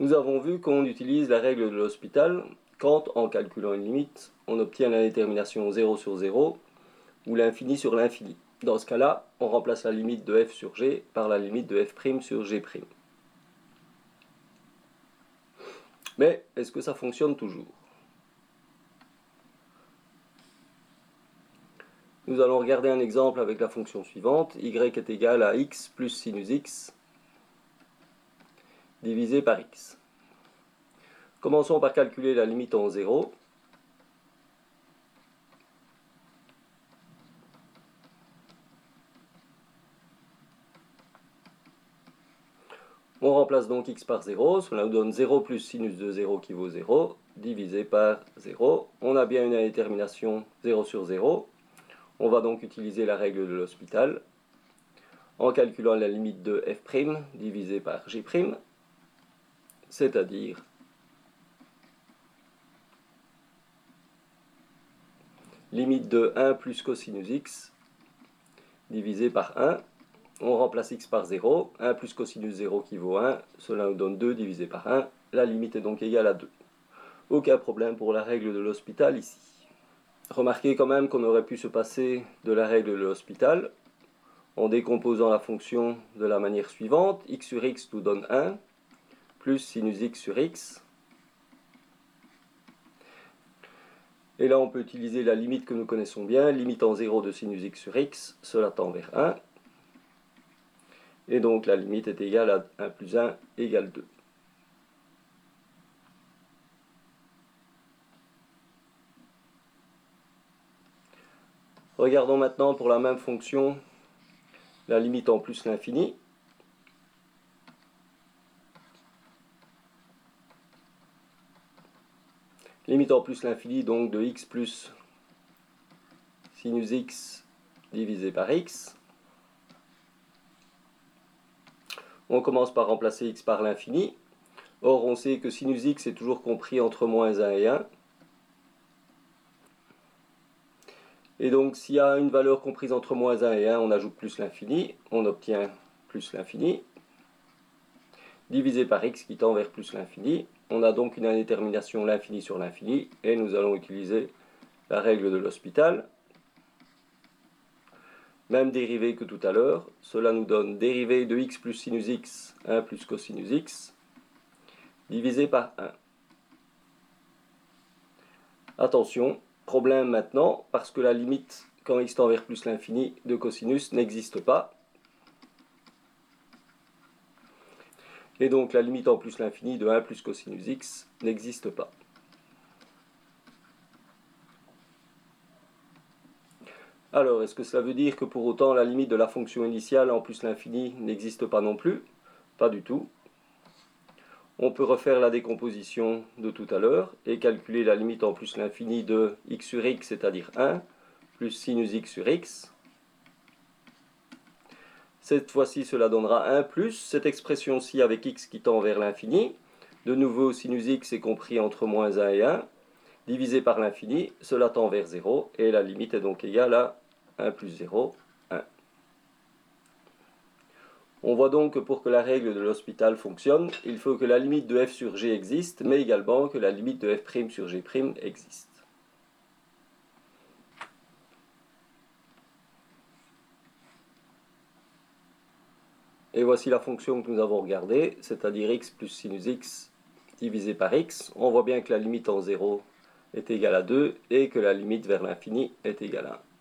Nous avons vu qu'on utilise la règle de l'hospital quand, en calculant une limite, on obtient la détermination 0 sur 0 ou l'infini sur l'infini. Dans ce cas-là, on remplace la limite de f sur g par la limite de f' sur g'. Mais est-ce que ça fonctionne toujours? Nous allons regarder un exemple avec la fonction suivante. y est égal à x plus sinus x divisé par x. Commençons par calculer la limite en 0. On remplace donc x par 0, cela nous donne 0 plus sinus de 0 qui vaut 0, divisé par 0. On a bien une indétermination 0 sur 0. On va donc utiliser la règle de l'hospital en calculant la limite de f' divisé par g', c'est-à-dire limite de 1 plus cosinus x divisé par 1 on remplace x par 0, 1 plus cosinus 0 qui vaut 1, cela nous donne 2 divisé par 1, la limite est donc égale à 2. Aucun problème pour la règle de l'hospital ici. Remarquez quand même qu'on aurait pu se passer de la règle de l'hospital en décomposant la fonction de la manière suivante, x sur x nous donne 1, plus sinus x sur x. Et là on peut utiliser la limite que nous connaissons bien, limite en 0 de sinus x sur x, cela tend vers 1, et donc la limite est égale à 1 plus 1 égale 2. Regardons maintenant pour la même fonction la limite en plus l'infini. Limite en plus l'infini donc de x plus sinus x divisé par x. On commence par remplacer x par l'infini. Or, on sait que sinus x est toujours compris entre moins 1 et 1. Et donc, s'il y a une valeur comprise entre moins 1 et 1, on ajoute plus l'infini. On obtient plus l'infini. Divisé par x qui tend vers plus l'infini. On a donc une indétermination l'infini sur l'infini. Et nous allons utiliser la règle de l'hospital. Même dérivée que tout à l'heure, cela nous donne dérivée de x plus sinus x, 1 plus cosinus x, divisé par 1. Attention, problème maintenant, parce que la limite quand x tend vers plus l'infini de cosinus n'existe pas. Et donc la limite en plus l'infini de 1 plus cosinus x n'existe pas. Alors, est-ce que cela veut dire que pour autant la limite de la fonction initiale en plus l'infini n'existe pas non plus? Pas du tout. On peut refaire la décomposition de tout à l'heure et calculer la limite en plus l'infini de x sur x, c'est-à-dire 1, plus sinus x sur x. Cette fois-ci, cela donnera 1 plus cette expression-ci avec x qui tend vers l'infini. De nouveau, sinus x est compris entre moins 1 et 1. Divisé par l'infini, cela tend vers 0 et la limite est donc égale à 1 plus 0, 1. On voit donc que pour que la règle de l'hospital fonctionne, il faut que la limite de f sur g existe, mais également que la limite de f' sur g' existe. Et voici la fonction que nous avons regardée, c'est-à-dire x plus sinus x divisé par x. On voit bien que la limite en 0 est égale à 2 et que la limite vers l'infini est égale à 1.